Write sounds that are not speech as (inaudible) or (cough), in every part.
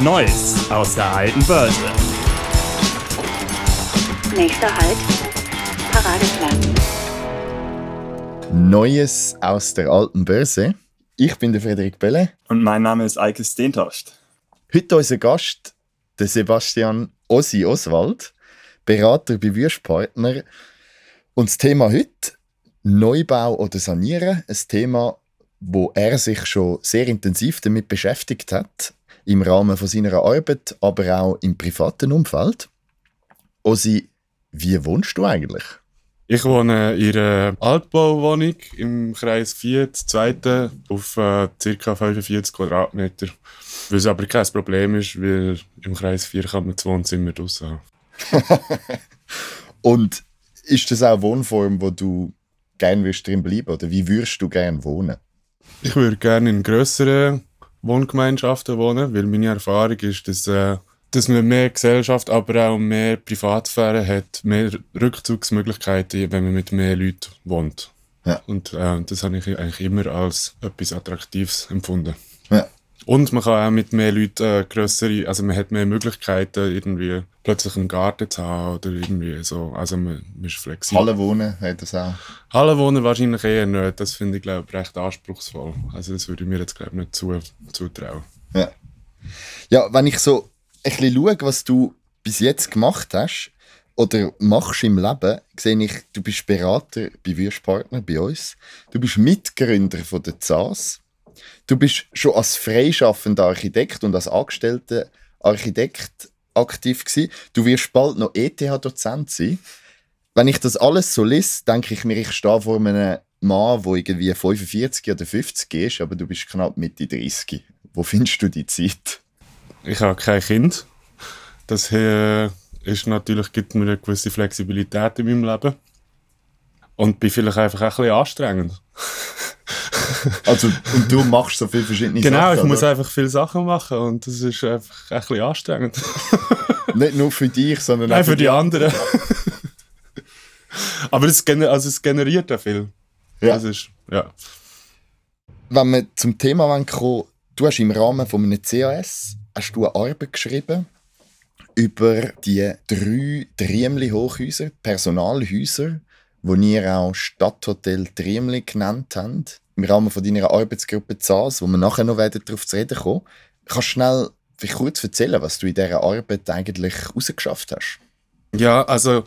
Neues aus der alten Börse. Nächster Halt, Paradeplatz. Neues aus der alten Börse. Ich bin der Frederik Belle. Und mein Name ist Eike Stentast. Heute unser Gast, der Sebastian Ossi Oswald, Berater bei Würstpartner. Und das Thema heute, Neubau oder Sanieren, ein Thema, wo er sich schon sehr intensiv damit beschäftigt hat, im Rahmen von seiner Arbeit, aber auch im privaten Umfeld. Ossi, wie wohnst du eigentlich? Ich wohne in einer Altbauwohnung im Kreis 4, zweite, auf äh, ca. 45 Quadratmeter. Was aber kein Problem ist, weil im Kreis 4 kann man das Wohnzimmer draussen haben. (laughs) Und ist das auch eine Wohnform, wo du gerne wirst drin bleiben oder wie würdest du gerne wohnen? Ich würde gerne in grösseren Wohngemeinschaften wohnen, weil meine Erfahrung ist, dass äh, dass man mehr Gesellschaft, aber auch mehr Privatsphäre hat, mehr Rückzugsmöglichkeiten, wenn man mit mehr Leuten wohnt. Ja. Und äh, das habe ich eigentlich immer als etwas Attraktives empfunden. Und man kann auch mit mehr Leuten äh, grössere, also man hat mehr Möglichkeiten, irgendwie plötzlich einen Garten zu haben oder irgendwie so. Also man, man ist flexibel. Halle wohnen hat das auch. Halle wohnen wahrscheinlich eher nicht. Das finde ich, glaube ich, recht anspruchsvoll. Also das würde ich mir jetzt, glaube ich, nicht zu, zutrauen. Ja. ja, wenn ich so ein bisschen schaue, was du bis jetzt gemacht hast oder machst im Leben, sehe ich, du bist Berater bei Würstpartner, bei uns. Du bist Mitgründer von der ZAS. Du bist schon als freischaffender Architekt und als angestellter Architekt aktiv gewesen. Du wirst bald noch ETH-Dozent sein. Wenn ich das alles so lese, denke ich mir, ich stehe vor einem Mann, der irgendwie 45 oder 50 ist, aber du bist knapp Mitte 30. Wo findest du die Zeit? Ich habe kein Kind. Das ist natürlich, gibt mir eine gewisse Flexibilität in meinem Leben. Und bin vielleicht einfach auch ein bisschen anstrengend. (laughs) also, und du machst so viele verschiedene genau, Sachen? Genau, ich muss oder? einfach viele Sachen machen und das ist einfach ein bisschen anstrengend. (laughs) Nicht nur für dich, sondern Nein, auch für die anderen. (laughs) Aber es, gener also es generiert auch viel. Ja. Das ist, ja. Wenn wir zum Thema kommen, du hast im Rahmen von einem CAS hast du eine Arbeit geschrieben über die drei Triemli-Hochhäuser, Personalhäuser, die ihr auch Stadthotel Triemli genannt habt, im Rahmen von deiner Arbeitsgruppe ZAS, wo wir nachher noch darauf zu reden kommen. Kannst du schnell kurz erzählen, was du in dieser Arbeit eigentlich rausgeschafft hast? Ja, also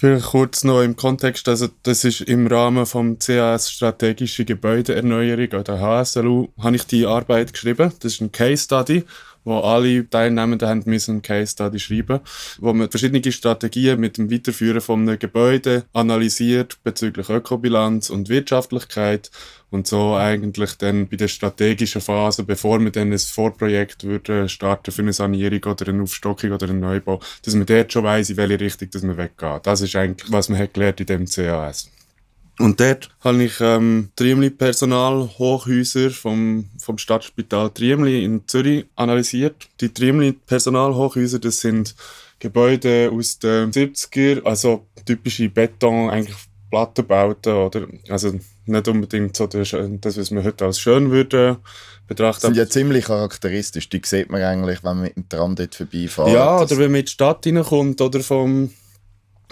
Vielleicht kurz noch im Kontext, also das ist im Rahmen vom CAS Strategische Gebäudeerneuerung oder HSLU, habe ich die Arbeit geschrieben. Das ist ein Case Study, wo alle Teilnehmenden haben müssen Case Study schreiben, wo man verschiedene Strategien mit dem Weiterführen von einem Gebäude analysiert bezüglich Ökobilanz und Wirtschaftlichkeit und so eigentlich dann bei der strategischen Phase, bevor man dann ein Vorprojekt würde starten für eine Sanierung oder eine Aufstockung oder einen Neubau, dass man dort schon weiss, in welche Richtung dass man weggeht. Das ist eigentlich, was man hat gelernt in dem CAS. Und dort habe ich ähm, Triemli-Personalhochhäuser vom, vom Stadtspital Triemli in Zürich analysiert. Die Triemli-Personalhochhäuser, das sind Gebäude aus den 70er, also typische Beton, eigentlich Plattenbauten oder also nicht unbedingt so das, was man heute als schön würde betrachten. Das sind ja ziemlich charakteristisch. Die sieht man eigentlich, wenn man mit dem Tram dort vorbeifährt. Ja, oder wenn man in die Stadt reinkommt oder vom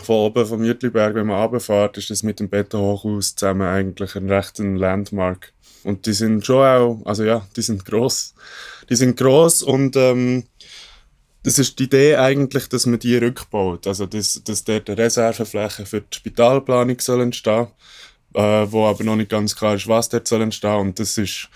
von oben vom Jütliberg, wenn man runterfährt, ist das mit dem Betonhochhaus zusammen eigentlich ein rechter Landmark. Und die sind schon auch, also ja, die sind gross. Die sind gross und ähm, das ist die Idee eigentlich, dass man die rückbaut. Also, dass, dass dort eine Reservefläche für die Spitalplanung soll entstehen, äh, wo aber noch nicht ganz klar ist, was dort soll entstehen. Und das ist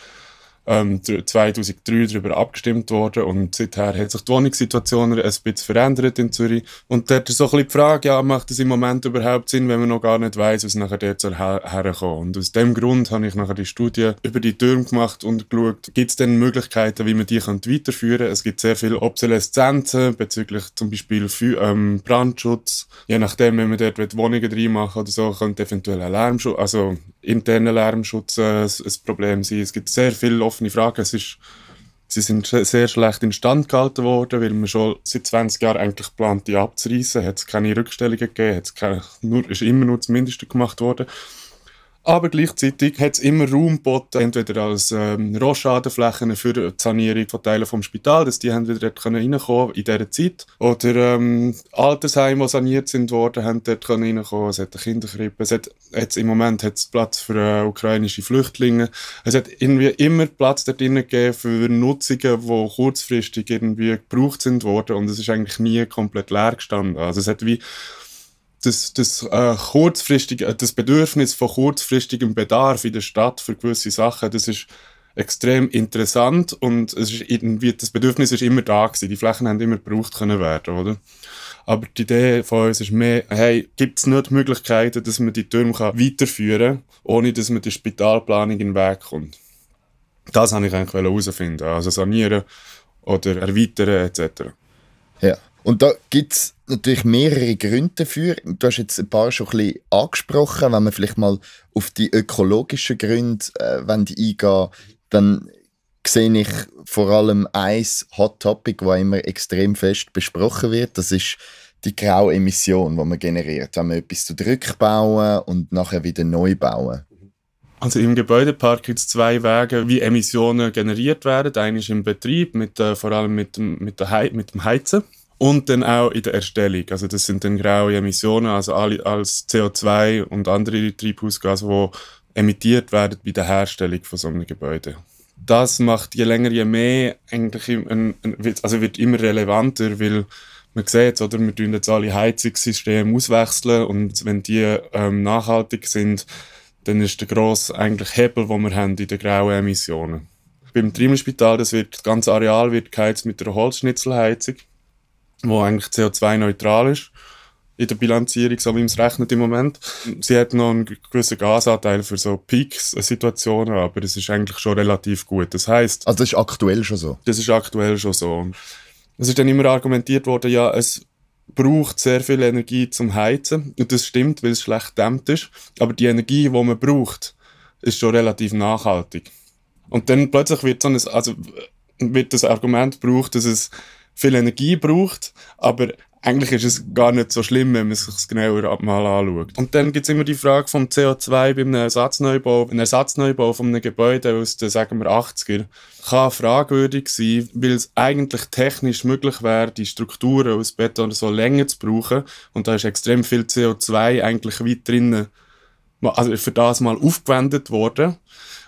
ähm, 2003 darüber abgestimmt worden und seither hat sich die Wohnungssituation ein bisschen verändert in Zürich. Und dort ist so ein bisschen die Frage, ja, macht das im Moment überhaupt Sinn, wenn man noch gar nicht weiß, was nachher dort soll her herkommen. Und aus dem Grund habe ich nachher die Studie über die Türme gemacht und geschaut, gibt es denn Möglichkeiten, wie man die weiterführen kann. Es gibt sehr viele Obsoleszenzen bezüglich zum Beispiel für, ähm, Brandschutz. Je nachdem, wenn man dort Wohnungen reinmachen oder so, könnte eventuell ein Lärmschutz, also interner Lärmschutz äh, ein Problem sein. Es gibt sehr viele offene Fragen. Es ist, sie sind sehr schlecht instand gehalten worden, weil man schon seit 20 Jahren eigentlich plant, die abzureißen. Hat es keine Rückstellungen gegeben, hat's ist immer nur das Mindeste gemacht worden. Aber gleichzeitig hat es immer Raum geboten, entweder als ähm, Rohschadenflächen für die Sanierung von Teilen vom Spital, dass die haben wieder dort reinkommen in dieser Zeit. Oder ähm, Altersheime, die saniert sind worden, haben dort reinkommen. Es hat eine Kinderkrippe. Es hat, jetzt im Moment hat es Platz für äh, ukrainische Flüchtlinge. Es hat irgendwie immer Platz dort gegeben für Nutzungen, die kurzfristig irgendwie gebraucht sind worden. Und es ist eigentlich nie komplett leer gestanden. Also es hat wie das, das, äh, kurzfristige, das Bedürfnis von kurzfristigem Bedarf in der Stadt für gewisse Sachen, das ist extrem interessant und es ist irgendwie, das Bedürfnis ist immer da gewesen. Die Flächen haben immer gebraucht können werden, oder? Aber die Idee von uns ist mehr, hey, gibt es nicht Möglichkeiten, dass man die Türme kann weiterführen kann, ohne dass man die Spitalplanung in den Weg kommt. Das wollte ich eigentlich herausfinden. Also sanieren oder erweitern etc. Ja. Und da gibt es natürlich mehrere Gründe dafür. Du hast jetzt ein paar schon ein bisschen angesprochen. Wenn wir vielleicht mal auf die ökologischen Gründe äh, eingehen dann sehe ich vor allem ein Hot Topic, das immer extrem fest besprochen wird. Das ist die graue Emission, die man generiert, wenn man etwas zurückbauen und nachher wieder neu bauen. Also im Gebäudepark gibt es zwei Wege, wie Emissionen generiert werden. Einer ist im Betrieb, mit, äh, vor allem mit mit, der mit dem Heizen und dann auch in der Erstellung. Also das sind dann graue Emissionen, also alle, als CO2 und andere Treibhausgase, die emittiert werden bei der Herstellung von so einem Gebäude. Das macht je länger, je mehr eigentlich, ein, ein, also wird immer relevanter, weil man sieht, oder, wir tun jetzt alle Heizungssysteme auswechseln und wenn die ähm, nachhaltig sind, dann ist der grosse eigentlich Hebel, den wir haben in den grauen Emissionen. Beim Trimmelspital, das wird, das ganze Areal wird geheizt mit einer Holzschnitzelheizung wo eigentlich CO2-neutral ist in der Bilanzierung, so wie man es rechnet im Moment. Sie hat noch einen gewissen Gasanteil für so Peak-Situationen, aber es ist eigentlich schon relativ gut. Das heißt, also das ist aktuell schon so. Das ist aktuell schon so. Es ist dann immer argumentiert worden, ja, es braucht sehr viel Energie zum Heizen und das stimmt, weil es schlecht dämmt ist. Aber die Energie, die man braucht, ist schon relativ nachhaltig. Und dann plötzlich wird so ein, also wird das Argument gebraucht, dass es viel Energie braucht, aber eigentlich ist es gar nicht so schlimm, wenn man sich das genauer mal anschaut. Und dann gibt es immer die Frage vom CO2 beim Ersatzneubau. Ein Ersatzneubau von einem Gebäude aus den, sagen wir, 80er kann fragwürdig sein, weil es eigentlich technisch möglich wäre, die Strukturen aus Beton so länger zu brauchen. Und da ist extrem viel CO2 eigentlich weit drinnen, also für das mal aufgewendet worden.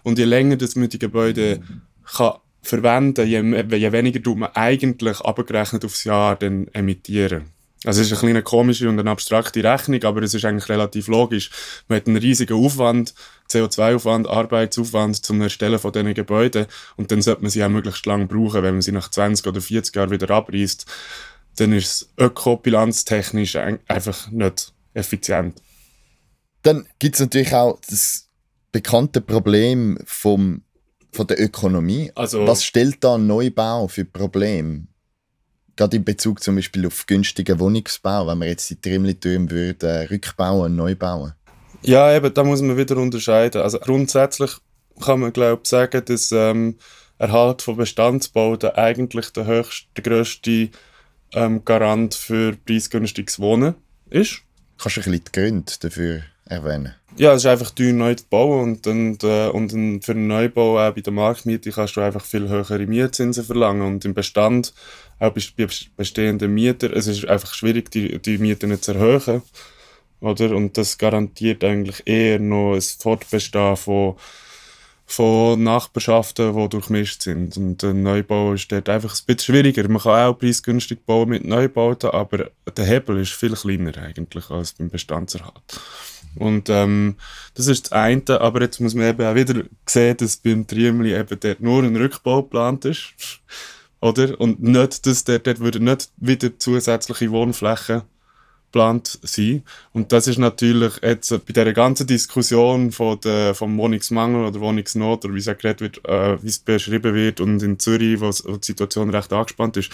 Und je länger das mit den Gebäuden kann verwenden, je, je weniger tut man eigentlich abgerechnet aufs Jahr dann emittieren. Also es ist eine kleine komische und eine abstrakte Rechnung, aber es ist eigentlich relativ logisch. Man hat einen riesigen Aufwand, CO2-Aufwand, Arbeitsaufwand zum Erstellen von diesen Gebäuden und dann sollte man sie auch möglichst lange brauchen. Wenn man sie nach 20 oder 40 Jahren wieder abreißt, dann ist es ökobilanztechnisch einfach nicht effizient. Dann gibt es natürlich auch das bekannte Problem vom von der Ökonomie. Also, Was stellt da Neubau für Probleme? Gerade in Bezug zum Beispiel auf günstigen Wohnungsbau, wenn wir jetzt die Trimmeltürme würden, äh, rückbauen und neu bauen. Ja, eben, da muss man wieder unterscheiden. Also grundsätzlich kann man glaube ich sagen, dass ähm, Erhalt von Bestandsbauten eigentlich der höchste, der grösste ähm, Garant für preisgünstiges Wohnen ist. Kannst du ein bisschen die Gründe dafür erwähnen? Ja, es ist einfach teuer neu zu bauen und, und, äh, und für einen Neubau auch bei der Marktmiete kannst du einfach viel höhere Mietzinsen verlangen und im Bestand, auch bei bestehenden Mietern, es ist einfach schwierig, die, die Mieten zu erhöhen. Oder? Und das garantiert eigentlich eher noch ein Fortbestehen von, von Nachbarschaften, die durchmischt sind. Und ein Neubau ist dort einfach ein bisschen schwieriger. Man kann auch preisgünstig bauen mit Neubauten, aber der Hebel ist viel kleiner eigentlich als beim Bestandserhalt. Und ähm, das ist das eine, aber jetzt muss man eben auch wieder sehen, dass beim Triemli eben dort nur ein Rückbau geplant ist. Oder? Und nicht, dass dort, dort würde nicht wieder zusätzliche Wohnflächen geplant sein. Und das ist natürlich jetzt bei dieser ganzen Diskussion von der, vom Wohnungsmangel oder Wohnungsnot oder wie es geredet wird, äh, wie es beschrieben wird und in Zürich, wo, wo die Situation recht angespannt ist,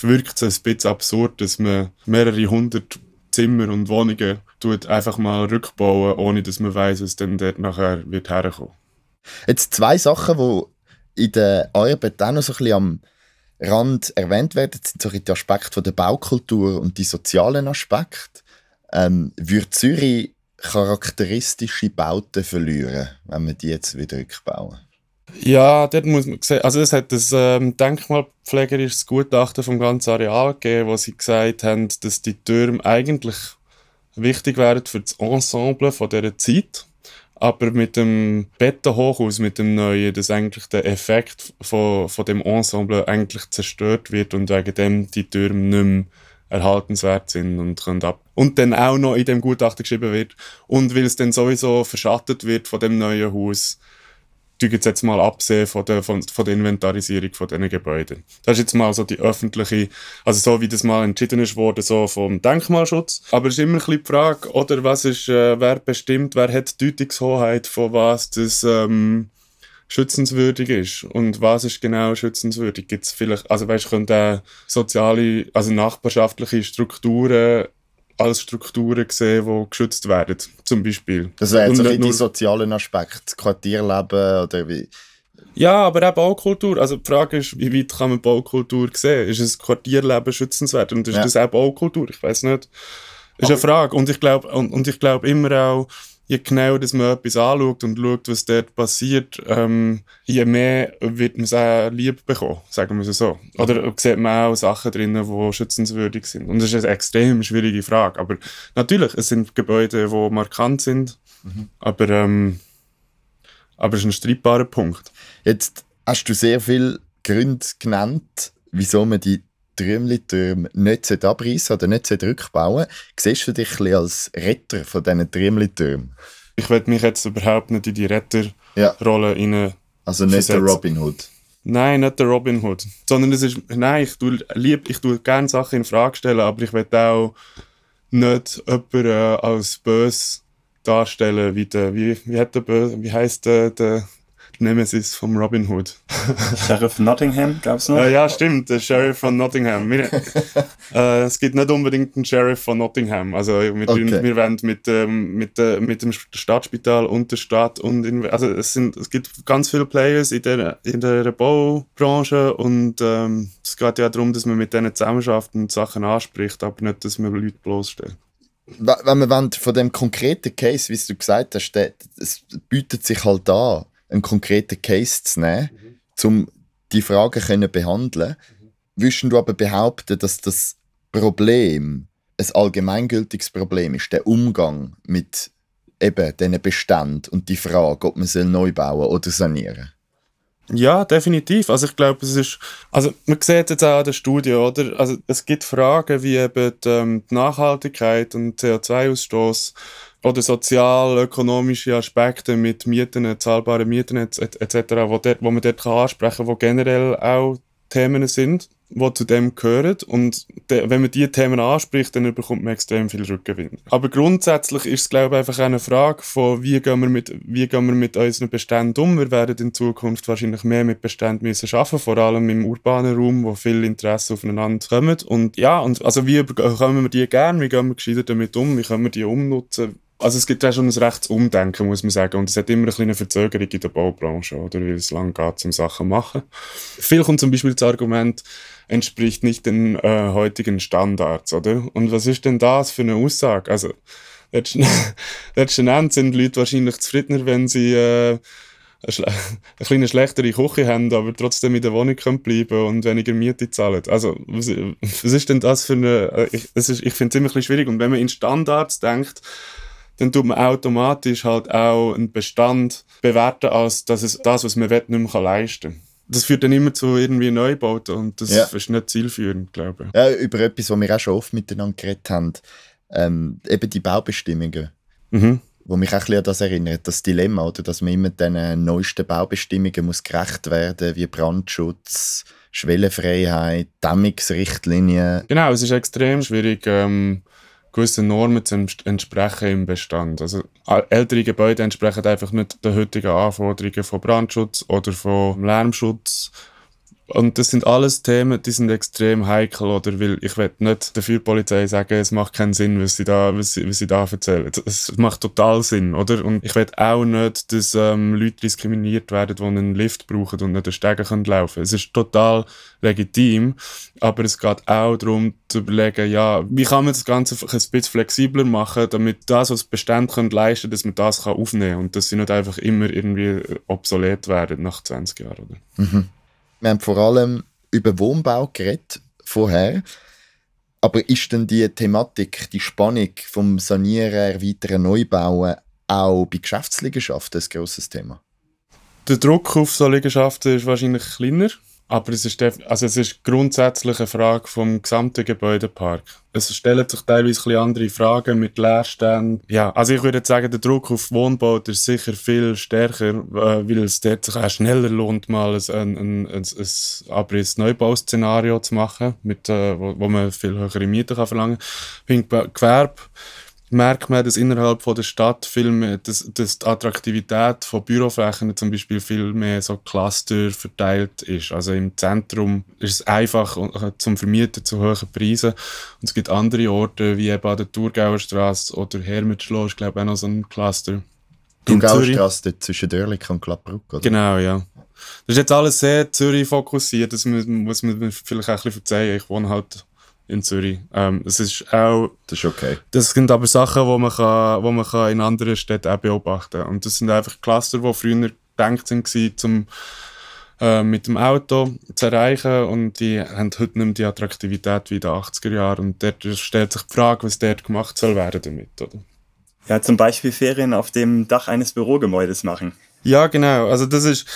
wirkt es ein bisschen absurd, dass man mehrere hundert Zimmer und Wohnungen tut einfach mal rückbauen, ohne dass man weiß, was dann dort nachher wird herkommen. Jetzt zwei Sachen, die in der Arbeit auch noch so ein am Rand erwähnt werden, sind so die Aspekte der Baukultur und die sozialen Aspekte. Ähm, würde Zürich charakteristische Bauten verlieren, wenn wir die jetzt wieder rückbauen? Ja, dort muss man sehen, also es hat ein ähm, denkmalpflegerisches Gutachten vom ganzen Areal gegeben, wo sie gesagt haben, dass die Türme eigentlich wichtig wären für das Ensemble von dieser Zeit. Aber mit dem Bettenhochhaus, mit dem neuen, dass eigentlich der Effekt von, von dem Ensemble eigentlich zerstört wird und wegen dem die Türme nicht mehr erhaltenswert sind und können ab. Und dann auch noch in dem Gutachten geschrieben wird. Und weil es dann sowieso verschattet wird von dem neuen Haus, tue jetzt, jetzt mal absehen von der, von, von der Inventarisierung von diesen Gebäuden. Das ist jetzt mal so die öffentliche, also so wie das mal entschieden ist worden, so vom Denkmalschutz. Aber es ist immer ein bisschen die Frage, oder was ist, äh, wer bestimmt, wer hat die Deutungshoheit von was das ähm, schützenswürdig ist und was ist genau schützenswürdig. Gibt es vielleicht, also weißt, können da soziale, also nachbarschaftliche Strukturen als Strukturen sehen, die geschützt werden, zum Beispiel. Das wäre jetzt ein nicht die sozialen Aspekt, Quartierleben oder wie. Ja, aber auch Baukultur. Also die Frage ist, wie weit kann man Baukultur sehen? Ist es Quartierleben schützenswert und ist Ja. das auch Baukultur? Ich weiß nicht. Ist eine Frage. Und ich glaube und, und ich glaube immer auch, je genauer dass man etwas anschaut und schaut, was dort passiert, ähm, je mehr wird man es auch lieb bekommen, sagen wir es so. Oder sieht man auch Sachen drinnen, die schützenswürdig sind. Und das ist eine extrem schwierige Frage. Aber natürlich, es sind Gebäude, die markant sind, aber, ähm, aber es ist ein streitbarer Punkt. Jetzt hast du sehr viele Gründe genannt, wieso man die Trümli-Türme nicht abreißen oder nicht rückbauen Siehst du dich ein bisschen als Retter von diesen Trümli-Türmen? Ich will mich jetzt überhaupt nicht in die Retterrolle Ja, rein. also nicht der Versetzt. Robin Hood. Nein, nicht der Robin Hood. Sondern es ist, nein, ich tue, lieb, ich tue gerne Sachen in Frage stellen, aber ich will auch nicht jemanden äh, als böse darstellen, wie der, wie, wie hat der böse, wie heißt der, der Nemesis vom Robin Hood? (laughs) Sheriff Nottingham gab's noch. Äh, ja, stimmt, der Sheriff von Nottingham. Wir, (laughs) äh, es gibt nicht unbedingt einen Sheriff von Nottingham. Also wir, Okay. wir wollen mit, ähm, mit, äh, mit dem Stadtspital und der Stadt und in, also es, sind, es gibt ganz viele Players in der, in der Baubranche und ähm, es geht ja darum, dass man mit denen zusammenarbeitet und Sachen anspricht, aber nicht, dass man Leute bloßstellt. Wenn man von dem konkreten Case, wie du gesagt hast, es bietet sich halt an, einen konkreten Case zu nehmen, um die Fragen können behandeln. Würdest du aber behaupten, dass das Problem ein allgemeingültiges Problem ist, der Umgang mit eben diesen Beständen und die Frage, ob man sie neu bauen oder sanieren? Ja, definitiv. Also ich glaube, es ist, also man sieht jetzt auch an der Studie, oder? Also es gibt Fragen wie eben die, ähm, die Nachhaltigkeit und CO2-Ausstoß oder sozial-ökonomische Aspekte mit Mieten, zahlbaren Mieten etc., et wo, wo man dort kann ansprechen kann, wo generell auch Themen sind, die zu dem gehören. Und de, wenn man diese Themen anspricht, dann bekommt man extrem viel Rückgewinn. Aber grundsätzlich ist es, glaube ich, einfach eine Frage von, wie gehen wir mit, wie gehen wir mit unseren Beständen um. Wir werden in Zukunft wahrscheinlich mehr mit Beständen müssen arbeiten, vor allem im urbanen Raum, wo viel Interesse aufeinander kommt. Und ja, und also wie bekommen wir die gerne, wie gehen wir gescheiter damit um, wie können wir die umnutzen. Also es gibt ja schon ein rechtes Umdenken, muss man sagen. Und es hat immer eine kleine Verzögerung in der Baubranche, oder? Weil es lang geht, um Sachen zu machen. Viel kommt zum Beispiel das Argument, entspricht nicht den äh, heutigen Standards, oder? Und was ist denn das für eine Aussage? Also, letzten, (laughs) letzten Endes sind Leute wahrscheinlich zufriedener, wenn sie äh, eine, eine kleine schlechtere Küche haben, aber trotzdem in der Wohnung können bleiben und weniger Miete zahlen. Also, was, was ist denn das für eine... äh, Ich, ich finde es immer ein bisschen schwierig. Und wenn man in Standards denkt, dann tut man automatisch halt auch einen Bestand bewerten, als dass es das, was man will, nicht mehr leisten kann. Das führt dann immer zu irgendwie Neubauten und das Ja. ist nicht zielführend, glaube ich. Ja, über etwas, was wir auch schon oft miteinander geredet haben, ähm, eben die Baubestimmungen. Mhm. wo mich auch ein bisschen an das erinnert, das Dilemma, oder, dass man immer den neuesten Baubestimmungen muss gerecht werden wie Brandschutz, Schwellenfreiheit, Dämmungsrichtlinien. Genau, es ist extrem schwierig, ähm, gewissen Normen zu ents- entsprechen im Bestand. Also ältere Gebäude entsprechen einfach nicht den heutigen Anforderungen von Brandschutz oder von Lärmschutz Und das sind alles Themen, die sind extrem heikel, oder? Weil ich will nicht der Feuerpolizei sagen, es macht keinen Sinn, was sie da, was sie, was sie da erzählen. Es macht total Sinn, oder? Und ich will auch nicht, dass ähm, Leute diskriminiert werden, die einen Lift brauchen und nicht den Stegen können laufen. Es ist total legitim, aber es geht auch darum, zu überlegen, ja, wie kann man das Ganze ein bisschen flexibler machen, damit das, was Bestände können leisten, dass man das kann aufnehmen kann und dass sie nicht einfach immer irgendwie obsolet werden nach 20 Jahren, oder? Mhm. Wir haben vor allem über Wohnbau geredet vorher. Aber ist denn die Thematik, die Spannung vom Sanieren, Erweitern, Neubauen auch bei Geschäftsliegenschaften ein grosses Thema? Der Druck auf so Liegenschaften ist wahrscheinlich kleiner. Aber es ist, also es ist grundsätzlich eine Frage vom gesamten Gebäudepark. Es stellen sich teilweise ein andere Fragen mit Leerständen. Ja, also ich würde sagen, der Druck auf Wohnbau ist sicher viel stärker, äh, weil es dort sich auch schneller lohnt, mal ein, ein, ein, ein, Abriss-Neubau-Szenario zu machen, mit, äh, wo, wo man viel höhere Mieten kann verlangen kann. Gewerbe merkt man, dass innerhalb von der Stadt viel mehr, dass, dass die Attraktivität von Büroflächen zum Beispiel viel mehr so Cluster verteilt ist. Also im Zentrum ist es einfach äh, zum Vermieten zu hohen Preisen. Und es gibt andere Orte, wie eben an der Thurgauer Straße oder Hermitschloss, ich glaube auch noch so ein Cluster. Thurgauer Straße zwischen Dörlik und Klappbruck, oder? Genau, ja. Das ist jetzt alles sehr Zürich fokussiert, das muss man vielleicht auch ein bisschen verzeihen. Ich wohne halt in Zürich. Ähm, es ist auch... Das ist okay. Das sind aber Sachen, die man, kann, wo man kann in anderen Städten auch beobachten kann. Und das sind einfach Cluster, die früher gedacht waren, zum äh, mit dem Auto zu erreichen und die haben heute nicht mehr die Attraktivität wie in den 80er Jahren. Und dort stellt sich die Frage, was dort gemacht soll werden damit, oder? Ja, zum Beispiel Ferien auf dem Dach eines Bürogebäudes machen. Ja, genau. Also das ist,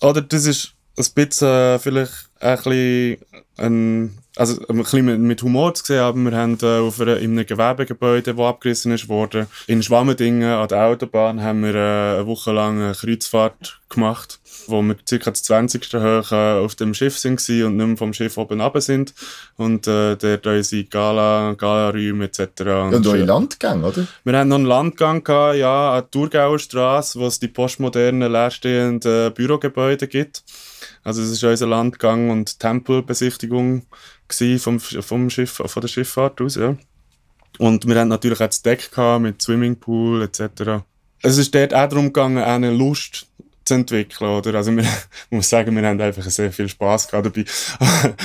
oder das ist ein bisschen äh, vielleicht ein bisschen ein also ein bisschen mit Humor zu sehen, aber wir haben äh, auf einer, in einem Gewerbegebäude, das abgerissen ist worden, in Schwammendingen an der Autobahn haben wir äh, eine Woche lang eine Kreuzfahrt gemacht, wo wir ca. das 20. hoch äh, auf dem Schiff sind und nicht mehr vom Schiff oben runter sind und äh, dort unsere Gala, Gala-Räume etc. Und, und eure Landgang, oder? Wir haben noch einen Landgang gehabt, ja, an der Thurgauer Straße, wo es die postmodernen leerstehenden Bürogebäude gibt. Also es ist unser Landgang und Tempelbesichtigung vom, vom Schiff, von der Schifffahrt aus, ja. Und wir hatten natürlich auch das Deck mit Swimmingpool etc. Es ist dort auch darum gegangen, eine Lust zu entwickeln, oder? Also, wir, (laughs) muss sagen, wir haben einfach sehr viel Spaß gehabt dabei.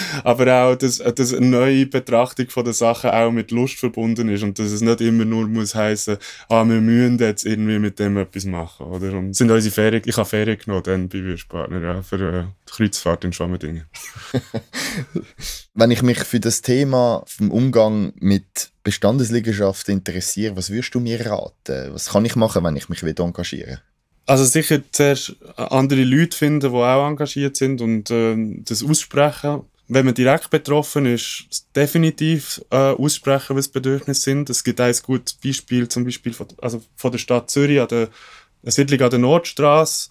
(laughs) Aber auch, dass, dass eine neue Betrachtung von der Sache auch mit Lust verbunden ist und dass es nicht immer nur muss heißen, ah, wir müssen jetzt irgendwie mit dem etwas machen, oder? Und sind unsere Ferien, ich habe Ferien genommen dann bei Würstpartner, ja, für äh, Kreuzfahrt in Schwammendingen. (laughs) Wenn ich mich für das Thema vom Umgang mit Bestandesliegenschaft interessiere, was würdest du mir raten? Was kann ich machen, wenn ich mich wieder engagieren also sicher zuerst andere Leute finden, die auch engagiert sind und äh, das aussprechen. Wenn man direkt betroffen ist, definitiv äh, aussprechen, was Bedürfnisse sind. Es gibt ein gutes Beispiel, zum Beispiel von, also von der Stadt Zürich, an der, eine Siedlung an der Nordstraße,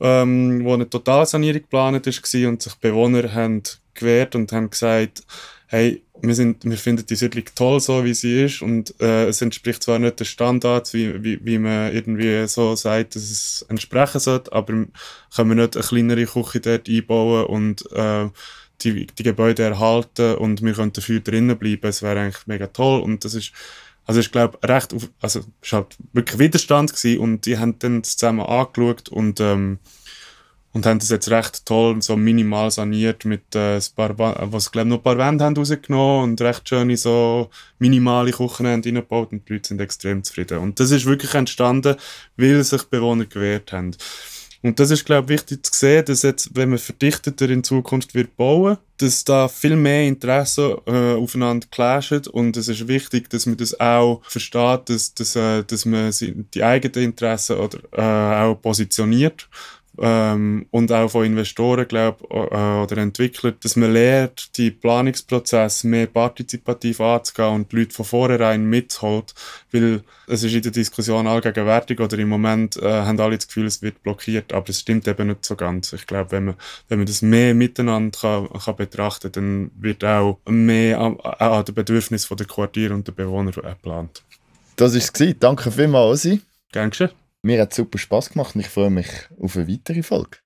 ähm, wo eine Totalsanierung geplant war und sich Bewohner haben gewehrt und haben gesagt, hey, wir, sind, wir finden die Siedlung toll, so wie sie ist. Und äh, es entspricht zwar nicht den Standards, wie, wie, wie man irgendwie so sagt, dass es entsprechen sollte, aber können wir nicht eine kleinere Küche dort einbauen und äh, die, die Gebäude erhalten und wir können dafür drinnen bleiben, es wäre eigentlich mega toll. Und das ist also ich glaube recht, auf, also es war halt wirklich Widerstand gewesen und die haben dann zusammen angeschaut und ähm, und haben das jetzt recht toll so minimal saniert mit äh, ein paar, was glaube noch ein paar Wände haben rausgenommen und recht schöne so minimale Küchen haben reingebaut und die Leute sind extrem zufrieden. Und das ist wirklich entstanden, weil sich Bewohner gewehrt haben. Und das ist, glaube ich, wichtig zu sehen, dass jetzt, wenn man verdichteter in Zukunft wird bauen, dass da viel mehr Interessen äh, aufeinander clashen und es ist wichtig, dass man das auch versteht, dass, dass, äh, dass man die eigenen Interessen oder, äh, auch positioniert ähm, und auch von Investoren glaub, äh, oder Entwicklern, dass man lernt, die Planungsprozesse mehr partizipativ anzugehen und die Leute von vornherein mitholt, weil es ist in der Diskussion allgegenwärtig oder im Moment äh, haben alle das Gefühl, es wird blockiert, aber es stimmt eben nicht so ganz. Ich glaube, wenn man, wenn man das mehr miteinander kann, kann betrachten dann wird auch mehr an, an den Bedürfnissen der Quartiere und der Bewohner geplant. Das war es. Danke vielmals, Osi. Gern geschehen. Mir hat super Spass gemacht und ich freue mich auf eine weitere Folge.